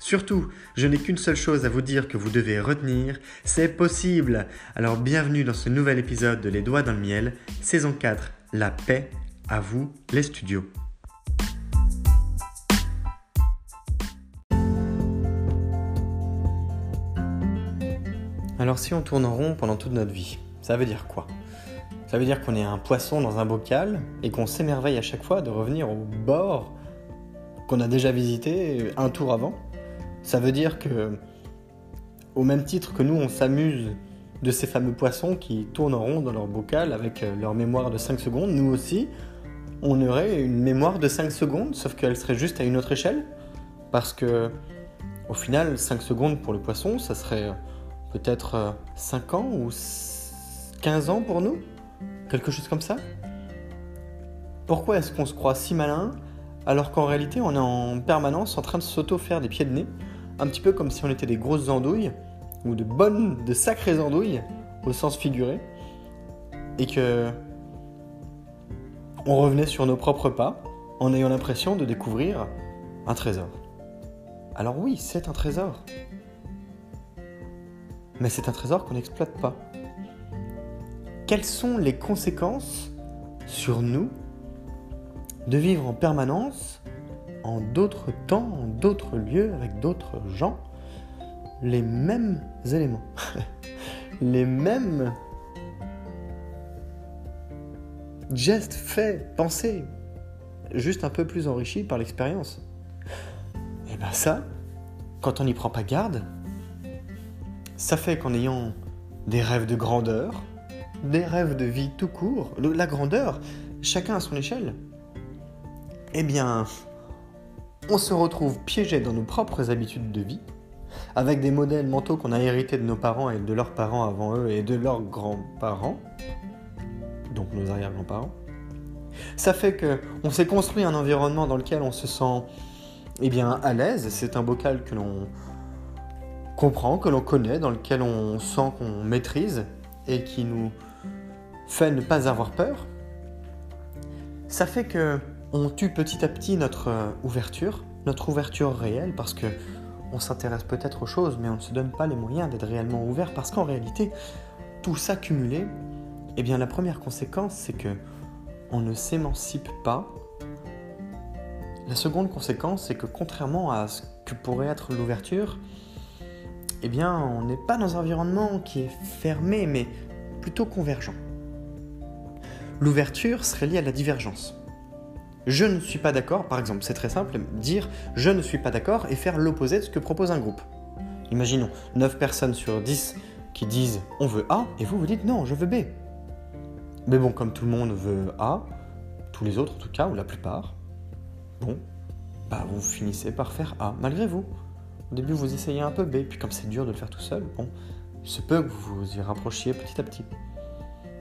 Surtout, je n'ai qu'une seule chose à vous dire que vous devez retenir, c'est possible. Alors bienvenue dans ce nouvel épisode de Les Doigts dans le Miel, saison 4, La paix, à vous les studios. Alors si on tourne en rond pendant toute notre vie, ça veut dire quoi? Ça veut dire qu'on est un poisson dans un bocal et qu'on s'émerveille à chaque fois de revenir au bord qu'on a déjà visité un tour avant? Ça veut dire que, au même titre que nous, on s'amuse de ces fameux poissons qui tournent en rond dans leur bocal avec euh, leur mémoire de 5 secondes, nous aussi, on aurait une mémoire de 5 secondes, sauf qu'elle serait juste à une autre échelle. Parce que, au final, 5 secondes pour le poisson, ça serait peut-être 5 euh, ans ou 15 ans pour nous Quelque chose comme ça Pourquoi est-ce qu'on se croit si malin alors qu'en réalité on est en permanence en train de s'auto-faire des pieds de nez un petit peu comme si on était des grosses andouilles, ou de bonnes, de sacrées andouilles, au sens figuré, et que on revenait sur nos propres pas en ayant l'impression de découvrir un trésor. Alors oui, c'est un trésor. Mais c'est un trésor qu'on n'exploite pas. Quelles sont les conséquences sur nous de vivre en permanence en d'autres temps, en d'autres lieux, avec d'autres gens, les mêmes éléments, les mêmes gestes, faits, pensées, juste un peu plus enrichis par l'expérience. Et bien ça, quand on n'y prend pas garde, ça fait qu'en ayant des rêves de grandeur, des rêves de vie tout court, la grandeur, chacun à son échelle, eh bien, on se retrouve piégé dans nos propres habitudes de vie, avec des modèles mentaux qu'on a hérités de nos parents et de leurs parents avant eux et de leurs grands-parents, donc nos arrière-grands-parents. Ça fait que on s'est construit un environnement dans lequel on se sent eh bien à l'aise, c'est un bocal que l'on comprend, que l'on connaît, dans lequel on sent qu'on maîtrise et qui nous fait ne pas avoir peur. Ça fait que on tue petit à petit notre euh, ouverture, notre ouverture réelle, parce que on s'intéresse peut-être aux choses, mais on ne se donne pas les moyens d'être réellement ouvert, parce qu'en réalité, tout ça cumulé, eh bien la première conséquence, c'est que on ne s'émancipe pas. La seconde conséquence, c'est que contrairement à ce que pourrait être l'ouverture, eh bien, on n'est pas dans un environnement qui est fermé, mais plutôt convergent. L'ouverture serait liée à la divergence je ne suis pas d'accord, par exemple, c'est très simple, dire je ne suis pas d'accord et faire l'opposé de ce que propose un groupe. Imaginons 9 personnes sur 10 qui disent on veut A et vous vous dites non, je veux B. Mais bon, comme tout le monde veut A, tous les autres en tout cas, ou la plupart, bon, bah vous finissez par faire A malgré vous. Au début, vous essayez un peu B, puis comme c'est dur de le faire tout seul, bon, il se peut que vous vous y rapprochiez petit à petit.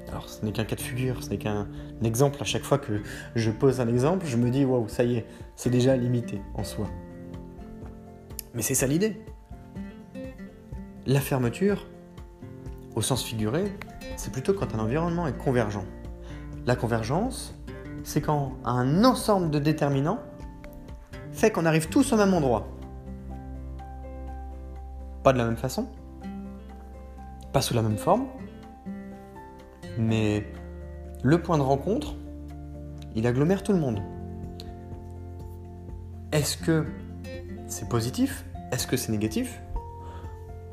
Alors, ce n'est qu'un cas de figure, ce n'est qu'un exemple. À chaque fois que je pose un exemple, je me dis, waouh, ça y est, c'est déjà limité en soi. Mais c'est ça l'idée. La fermeture, au sens figuré, c'est plutôt quand un environnement est convergent. La convergence, c'est quand un ensemble de déterminants fait qu'on arrive tous au même endroit. Pas de la même façon, pas sous la même forme, mais le point de rencontre, il agglomère tout le monde. Est-ce que c'est positif? Est-ce que c'est négatif?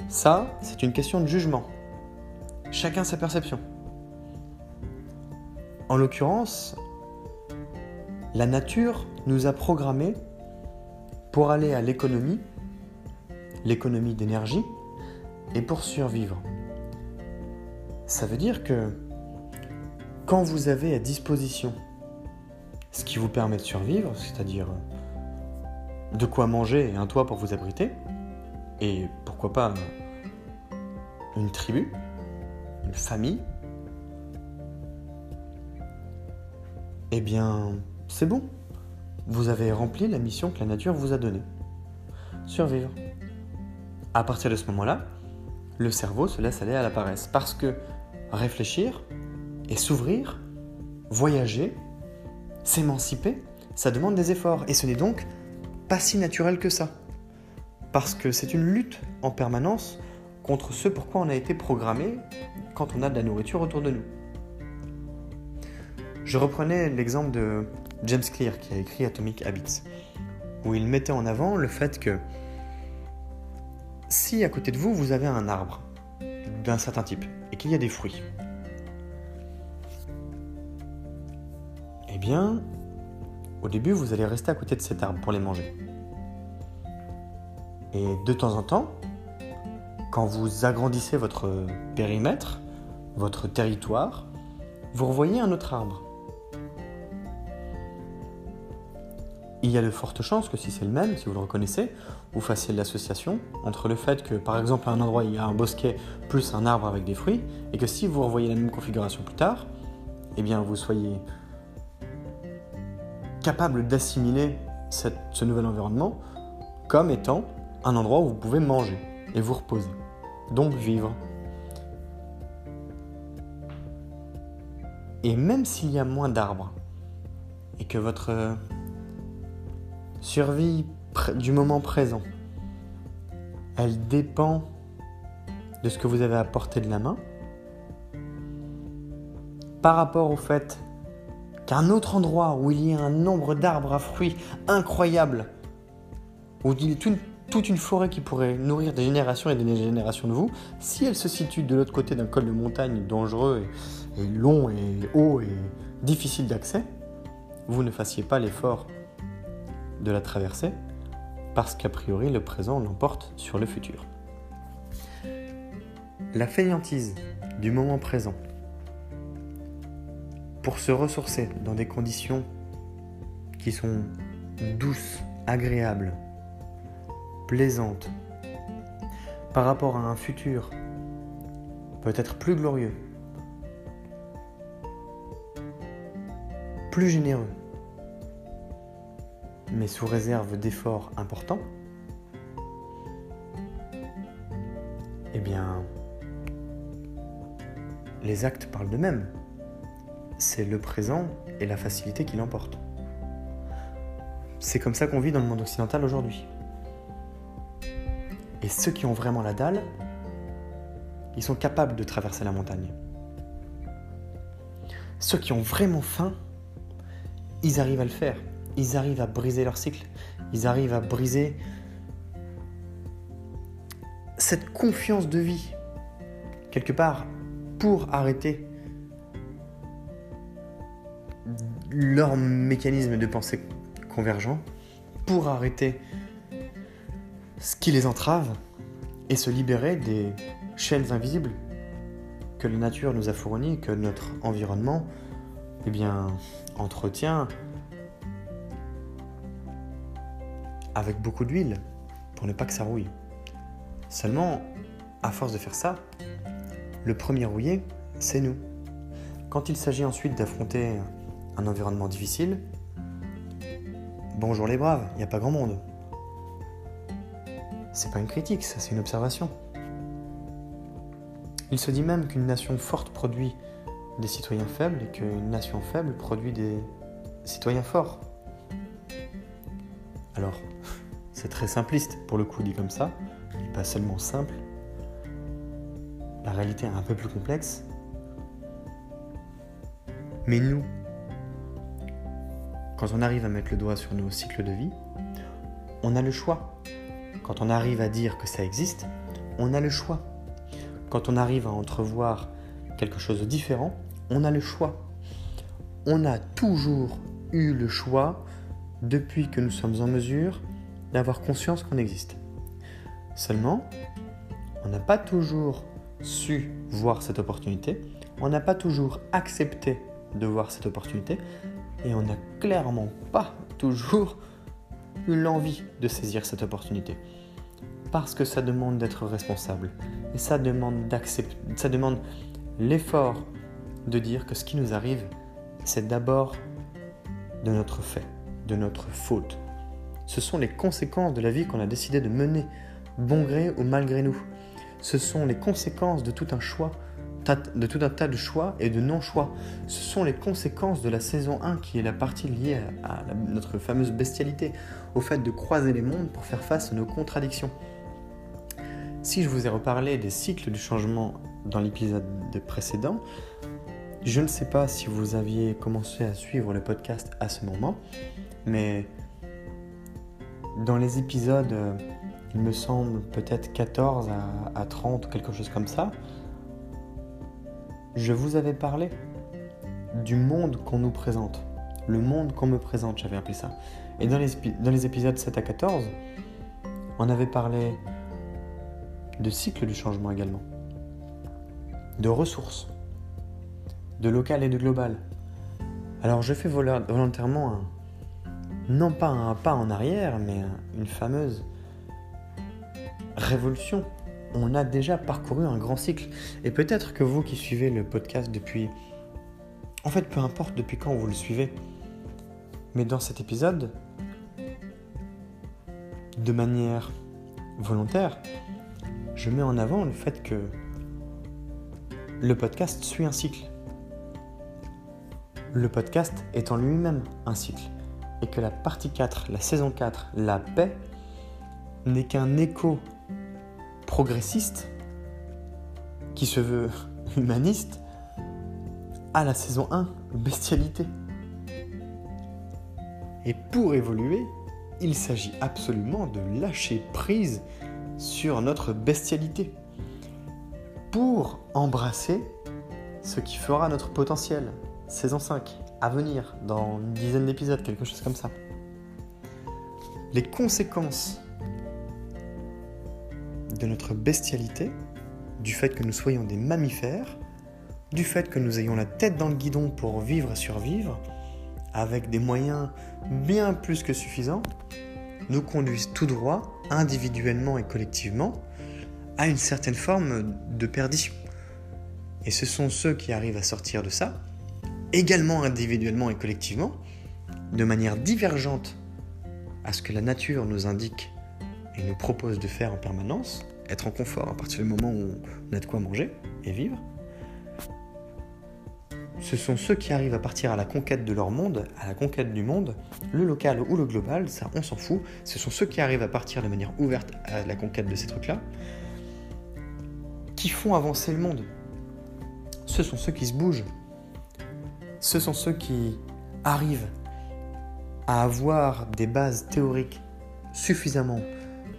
Ça, c'est une question de jugement. Chacun sa perception. En l'occurrence, la nature nous a programmés pour aller à l'économie, l'économie d'énergie, et pour survivre. Ça veut dire que quand vous avez à disposition ce qui vous permet de survivre, c'est-à-dire de quoi manger et un toit pour vous abriter, et pourquoi pas une tribu, une famille, eh bien, c'est bon. Vous avez rempli la mission que la nature vous a donnée. Survivre. À partir de ce moment-là, le cerveau se laisse aller à la paresse. Parce que réfléchir et s'ouvrir, voyager, s'émanciper, ça demande des efforts. Et ce n'est donc pas si naturel que ça. Parce que c'est une lutte en permanence contre ce pourquoi on a été programmé quand on a de la nourriture autour de nous. Je reprenais l'exemple de James Clear qui a écrit Atomic Habits, où il mettait en avant le fait que si à côté de vous, vous avez un arbre d'un certain type et qu'il y a des fruits, eh bien, au début, vous allez rester à côté de cet arbre pour les manger. Et de temps en temps, quand vous agrandissez votre périmètre, votre territoire, vous revoyez un autre arbre. Il y a de fortes chances que si c'est le même, si vous le reconnaissez, vous fassiez l'association entre le fait que, par exemple, à un endroit, il y a un bosquet plus un arbre avec des fruits, et que si vous revoyez la même configuration plus tard, eh bien, vous soyez capable d'assimiler ce nouvel environnement comme étant un endroit où vous pouvez manger et vous reposer, donc vivre. Et même s'il y a moins d'arbres et que votre survie du moment présent, elle dépend de ce que vous avez à portée de la main, par rapport au fait qu'un autre endroit où il y a un nombre d'arbres à fruits incroyable, où il y a toute une forêt qui pourrait nourrir des générations et des générations de vous, si elle se situe de l'autre côté d'un col de montagne dangereux et long et haut et difficile d'accès, vous ne fassiez pas l'effort de la traverser parce qu'a priori le présent l'emporte sur le futur. La fainéantise du moment présent pour se ressourcer dans des conditions qui sont douces, agréables, plaisantes, par rapport à un futur peut-être plus glorieux, plus généreux, mais sous réserve d'efforts importants, eh bien, les actes parlent d'eux-mêmes. C'est le présent et la facilité qui l'emportent. C'est comme ça qu'on vit dans le monde occidental aujourd'hui. Et ceux qui ont vraiment la dalle, ils sont capables de traverser la montagne. Ceux qui ont vraiment faim, ils arrivent à le faire ils arrivent à briser leur cycle, ils arrivent à briser cette confiance de vie, quelque part, pour arrêter leur mécanisme de pensée convergent, pour arrêter ce qui les entrave et se libérer des chaînes invisibles que la nature nous a fournies, que notre environnement eh bien, entretient avec beaucoup d'huile pour ne pas que ça rouille. Seulement, à force de faire ça, le premier rouillé, c'est nous. Quand il s'agit ensuite d'affronter un environnement difficile, bonjour les braves, il n'y a pas grand monde. C'est pas une critique, ça c'est une observation. Il se dit même qu'une nation forte produit des citoyens faibles et qu'une nation faible produit des citoyens forts. Alors, c'est très simpliste pour le coup dit comme ça, pas seulement simple. La réalité est un peu plus complexe. Mais nous, quand on arrive à mettre le doigt sur nos cycles de vie, on a le choix. Quand on arrive à dire que ça existe, on a le choix. Quand on arrive à entrevoir quelque chose de différent, on a le choix. On a toujours eu le choix depuis que nous sommes en mesure d'avoir conscience qu'on existe. Seulement, on n'a pas toujours su voir cette opportunité, on n'a pas toujours accepté de voir cette opportunité, et on n'a clairement pas toujours eu l'envie de saisir cette opportunité. Parce que ça demande d'être responsable, et ça demande d'accepter, ça demande l'effort de dire que ce qui nous arrive, c'est d'abord de notre fait, de notre faute. Ce sont les conséquences de la vie qu'on a décidé de mener, bon gré ou malgré nous. Ce sont les conséquences de tout un choix, de tout un tas de choix et de non-choix. Ce sont les conséquences de la saison 1 qui est la partie liée à, notre fameuse bestialité, au fait de croiser les mondes pour faire face à nos contradictions. Si je vous ai reparlé des cycles du changement dans l'épisode précédent, je ne sais pas si vous aviez commencé à suivre le podcast à ce moment, mais dans les épisodes, euh, il me semble peut-être 14 à, 30 ou quelque chose comme ça, je vous avais parlé du monde qu'on nous présente. Le monde qu'on me présente, j'avais appelé ça. Et dans les, épisodes 7 à 14, on avait parlé de cycle du changement également, de ressources, de local et de global. Alors je fais volontairement un, non pas un pas en arrière, mais une fameuse révolution. On a déjà parcouru un grand cycle. Et peut-être que vous qui suivez le podcast depuis... En fait, peu importe depuis quand vous le suivez. Mais dans cet épisode, de manière volontaire, je mets en avant le fait que le podcast suit un cycle le podcast est en lui-même un cycle et que la partie 4, la saison 4, la paix, n'est qu'un écho progressiste qui se veut humaniste à la saison 1, bestialité. Et pour évoluer, il s'agit absolument de lâcher prise sur notre bestialité pour embrasser ce qui fera notre potentiel, saison 5, à venir, dans une dizaine d'épisodes, quelque chose comme ça. Les conséquences de notre bestialité, du fait que nous soyons des mammifères, du fait que nous ayons la tête dans le guidon pour vivre et survivre, avec des moyens bien plus que suffisants, nous conduisent tout droit, individuellement et collectivement, à une certaine forme de perdition. Et ce sont ceux qui arrivent à sortir de ça également individuellement et collectivement, de manière divergente à ce que la nature nous indique et nous propose de faire en permanence, être en confort à partir du moment où on a de quoi manger et vivre, ce sont ceux qui arrivent à partir à la conquête de leur monde, à la conquête du monde, le local ou le global, ça on s'en fout, ce sont ceux qui arrivent à partir de manière ouverte à la conquête de ces trucs-là, qui font avancer le monde. Ce sont ceux qui se bougent, ce sont ceux qui arrivent à avoir des bases théoriques suffisamment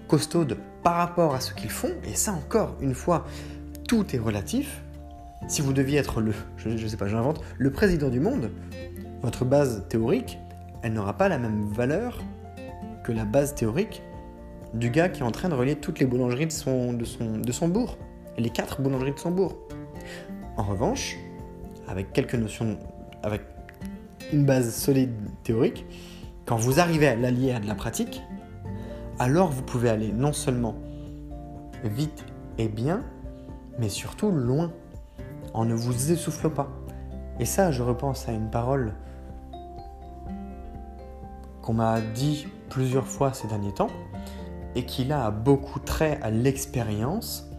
costaudes par rapport à ce qu'ils font, et ça encore, une fois, tout est relatif. Si vous deviez être le, je sais pas, j'invente, le président du monde, votre base théorique, elle n'aura pas la même valeur que la base théorique du gars qui est en train de relier toutes les boulangeries de son, de son, de son bourg, les quatre boulangeries de son bourg. En revanche, avec quelques notions avec une base solide théorique, quand vous arrivez à l'allier à de la pratique, alors vous pouvez aller non seulement vite et bien, mais surtout loin, en ne vous essoufflant pas. Et ça, je repense à une parole qu'on m'a dit plusieurs fois ces derniers temps, et qui là a beaucoup trait à l'expérience,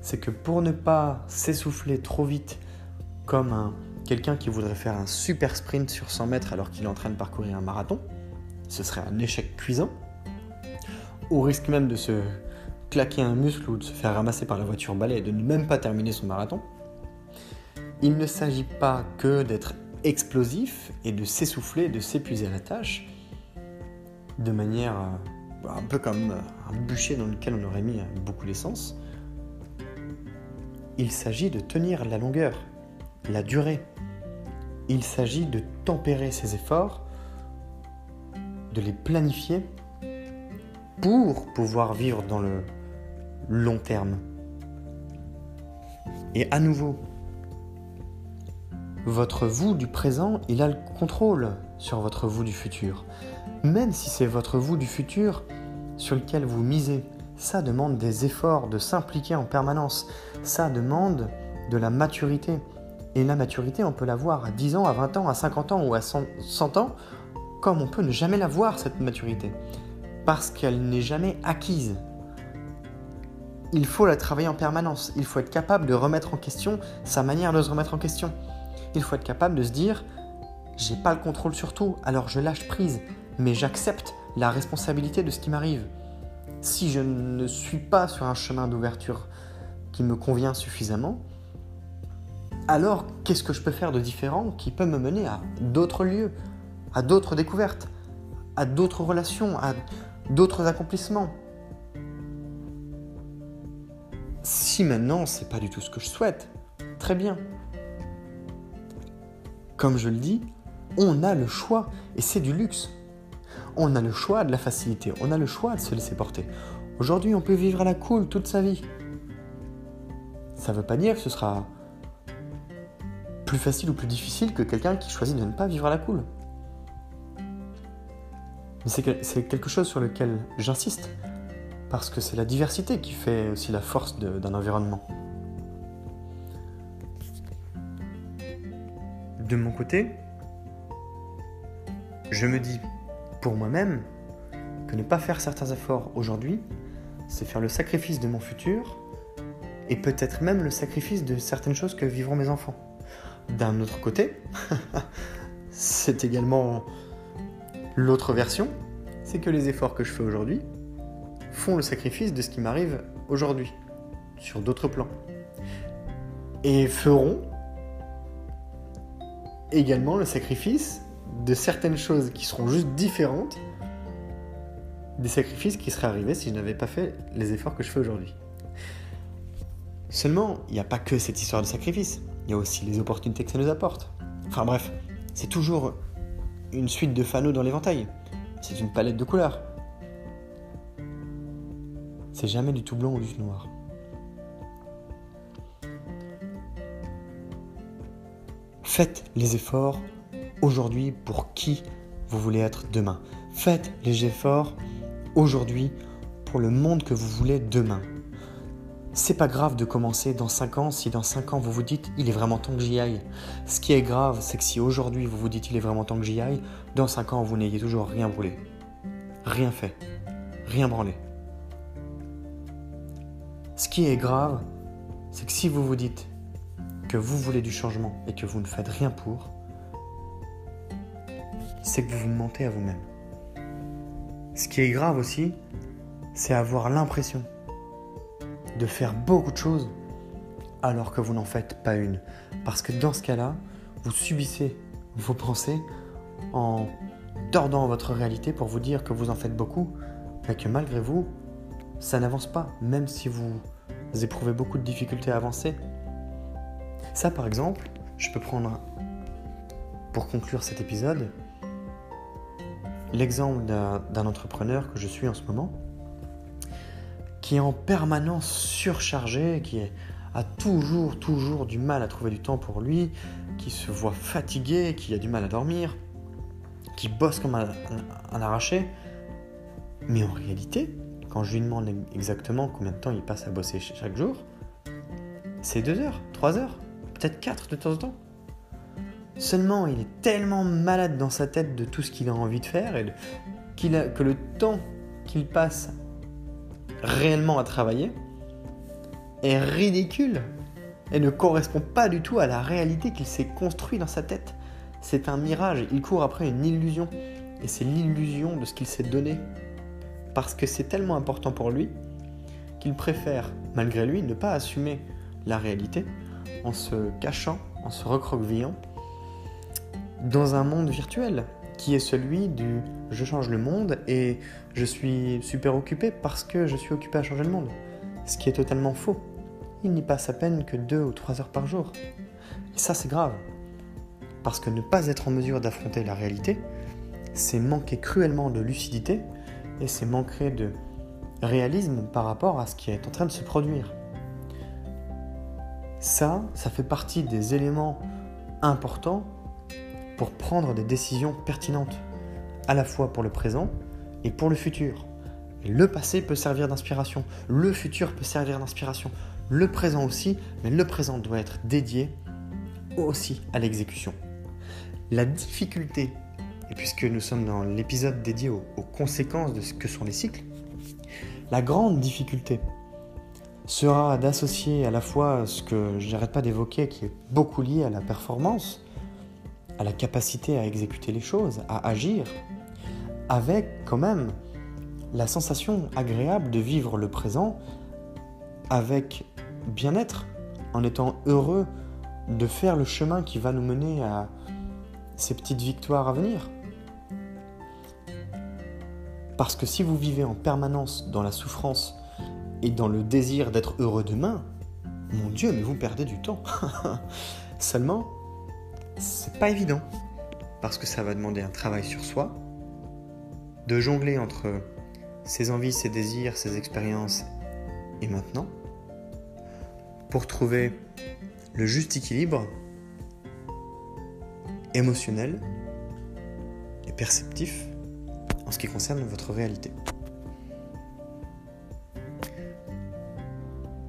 c'est que pour ne pas s'essouffler trop vite comme un, quelqu'un qui voudrait faire un super sprint sur 100 mètres alors qu'il est en train de parcourir un marathon, ce serait un échec cuisant, au risque même de se claquer un muscle ou de se faire ramasser par la voiture balai et de ne même pas terminer son marathon, il ne s'agit pas que d'être explosif et de s'essouffler, de s'épuiser à la tâche, de manière euh, un peu comme un bûcher dans lequel on aurait mis beaucoup d'essence. Il s'agit de tenir la longueur, la durée. Il s'agit de tempérer ses efforts, de les planifier pour pouvoir vivre dans le long terme. Et à nouveau, votre vous du présent, il a le contrôle sur votre vous du futur. Même si c'est votre vous du futur sur lequel vous misez, ça demande des efforts de s'impliquer en permanence. Ça demande de la maturité. Et la maturité, on peut l'avoir à 10 ans, à 20 ans, à 50 ans ou à 100 ans, comme on peut ne jamais l'avoir, cette maturité. Parce qu'elle n'est jamais acquise il faut la travailler en permanence. Il faut être capable de remettre en question sa manière de se remettre en question. Il faut être capable de se dire j'ai pas le contrôle sur tout, alors je lâche prise, mais j'accepte la responsabilité de ce qui m'arrive. Si je ne suis pas sur un chemin d'ouverture qui me convient suffisamment, alors qu'est-ce que je peux faire de différent qui peut me mener à d'autres lieux, à d'autres découvertes, à d'autres relations, à d'autres accomplissements Si maintenant c'est pas du tout ce que je souhaite, très bien. Comme je le dis, on a le choix et c'est du luxe. On a le choix de la facilité, on a le choix de se laisser porter. Aujourd'hui, on peut vivre à la cool toute sa vie. Ça ne veut pas dire que ce sera plus facile ou plus difficile que quelqu'un qui choisit de ne pas vivre à la cool. Mais c'est quelque chose sur lequel j'insiste parce que c'est la diversité qui fait aussi la force d'un environnement. De mon côté, je me dis pour moi-même que ne pas faire certains efforts aujourd'hui, c'est faire le sacrifice de mon futur et peut-être même le sacrifice de certaines choses que vivront mes enfants. D'un autre côté, c'est également l'autre version, c'est que les efforts que je fais aujourd'hui, font le sacrifice de ce qui m'arrive aujourd'hui, sur d'autres plans. Et feront également le sacrifice de certaines choses qui seront juste différentes des sacrifices qui seraient arrivés si je n'avais pas fait les efforts que je fais aujourd'hui. Seulement, il n'y a pas que cette histoire de sacrifice, il y a aussi les opportunités que ça nous apporte. Enfin bref, c'est toujours une suite de fanaux dans l'éventail. C'est une palette de couleurs c'est jamais du tout blanc ou du tout noir. Faites les efforts aujourd'hui pour qui vous voulez être demain. Faites les efforts aujourd'hui pour le monde que vous voulez demain. C'est pas grave de commencer dans 5 ans si dans 5 ans vous vous dites il est vraiment temps que j'y aille. Ce qui est grave, c'est que si aujourd'hui vous vous dites il est vraiment temps que j'y aille, dans 5 ans vous n'ayez toujours rien brûlé. Rien fait. Rien branlé. Ce qui est grave, c'est que si vous vous dites que vous voulez du changement et que vous ne faites rien pour, c'est que vous vous mentez à vous-même. Ce qui est grave aussi, c'est avoir l'impression de faire beaucoup de choses alors que vous n'en faites pas une. Parce que dans ce cas-là, vous subissez vos pensées en tordant votre réalité pour vous dire que vous en faites beaucoup, mais que malgré vous, ça n'avance pas, même si vous éprouvez beaucoup de difficultés à avancer. Ça, par exemple, je peux prendre, pour conclure cet épisode, l'exemple d'un entrepreneur que je suis en ce moment, qui est en permanence surchargé, qui a toujours, toujours du mal à trouver du temps pour lui, qui se voit fatigué, qui a du mal à dormir, qui bosse comme un arraché, Mais en réalité, quand je lui demande exactement combien de temps il passe à bosser chaque jour, c'est deux heures, trois heures, peut-être quatre de temps en temps. Seulement, il est tellement malade dans sa tête de tout ce qu'il a envie de faire et que le temps qu'il passe réellement à travailler est ridicule et ne correspond pas du tout à la réalité qu'il s'est construit dans sa tête. C'est un mirage, il court après une illusion et c'est l'illusion de ce qu'il s'est donné. Parce que c'est tellement important pour lui qu'il préfère, malgré lui, ne pas assumer la réalité en se cachant, en se recroquevillant dans un monde virtuel qui est celui du je change le monde et je suis super occupé parce que je suis occupé à changer le monde. Ce qui est totalement faux. Il n'y passe à peine que deux ou trois heures par jour. Et ça, c'est grave. Parce que ne pas être en mesure d'affronter la réalité, c'est manquer cruellement de lucidité et c'est manquer de réalisme par rapport à ce qui est en train de se produire. Ça, ça fait partie des éléments importants pour prendre des décisions pertinentes, à la fois pour le présent et pour le futur. le passé peut servir d'inspiration, le futur peut servir d'inspiration, le présent aussi, mais le présent doit être dédié aussi à l'exécution. La difficulté, et puisque nous sommes dans l'épisode dédié aux, aux, conséquences de ce que sont les cycles, la grande difficulté sera d'associer à la fois ce que j'arrête pas d'évoquer, qui est beaucoup lié à la performance, à la capacité à exécuter les choses, à agir, avec quand même la sensation agréable de vivre le présent avec bien-être, en étant heureux de faire le chemin qui va nous mener à ces petites victoires à venir. Parce que si vous vivez en permanence dans la souffrance et dans le désir d'être heureux demain, mon Dieu, mais vous perdez du temps. Seulement, c'est pas évident parce que ça va demander un travail sur soi, de jongler entre ses envies, ses désirs, ses expériences et maintenant, pour trouver le juste équilibre émotionnel et perceptif en ce qui concerne votre réalité.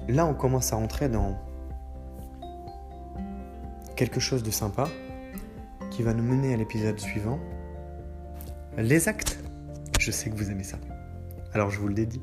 Là, on commence à entrer dans quelque chose de sympa qui va nous mener à l'épisode suivant. Les actes. Je sais que vous aimez ça. Alors je vous le dédie.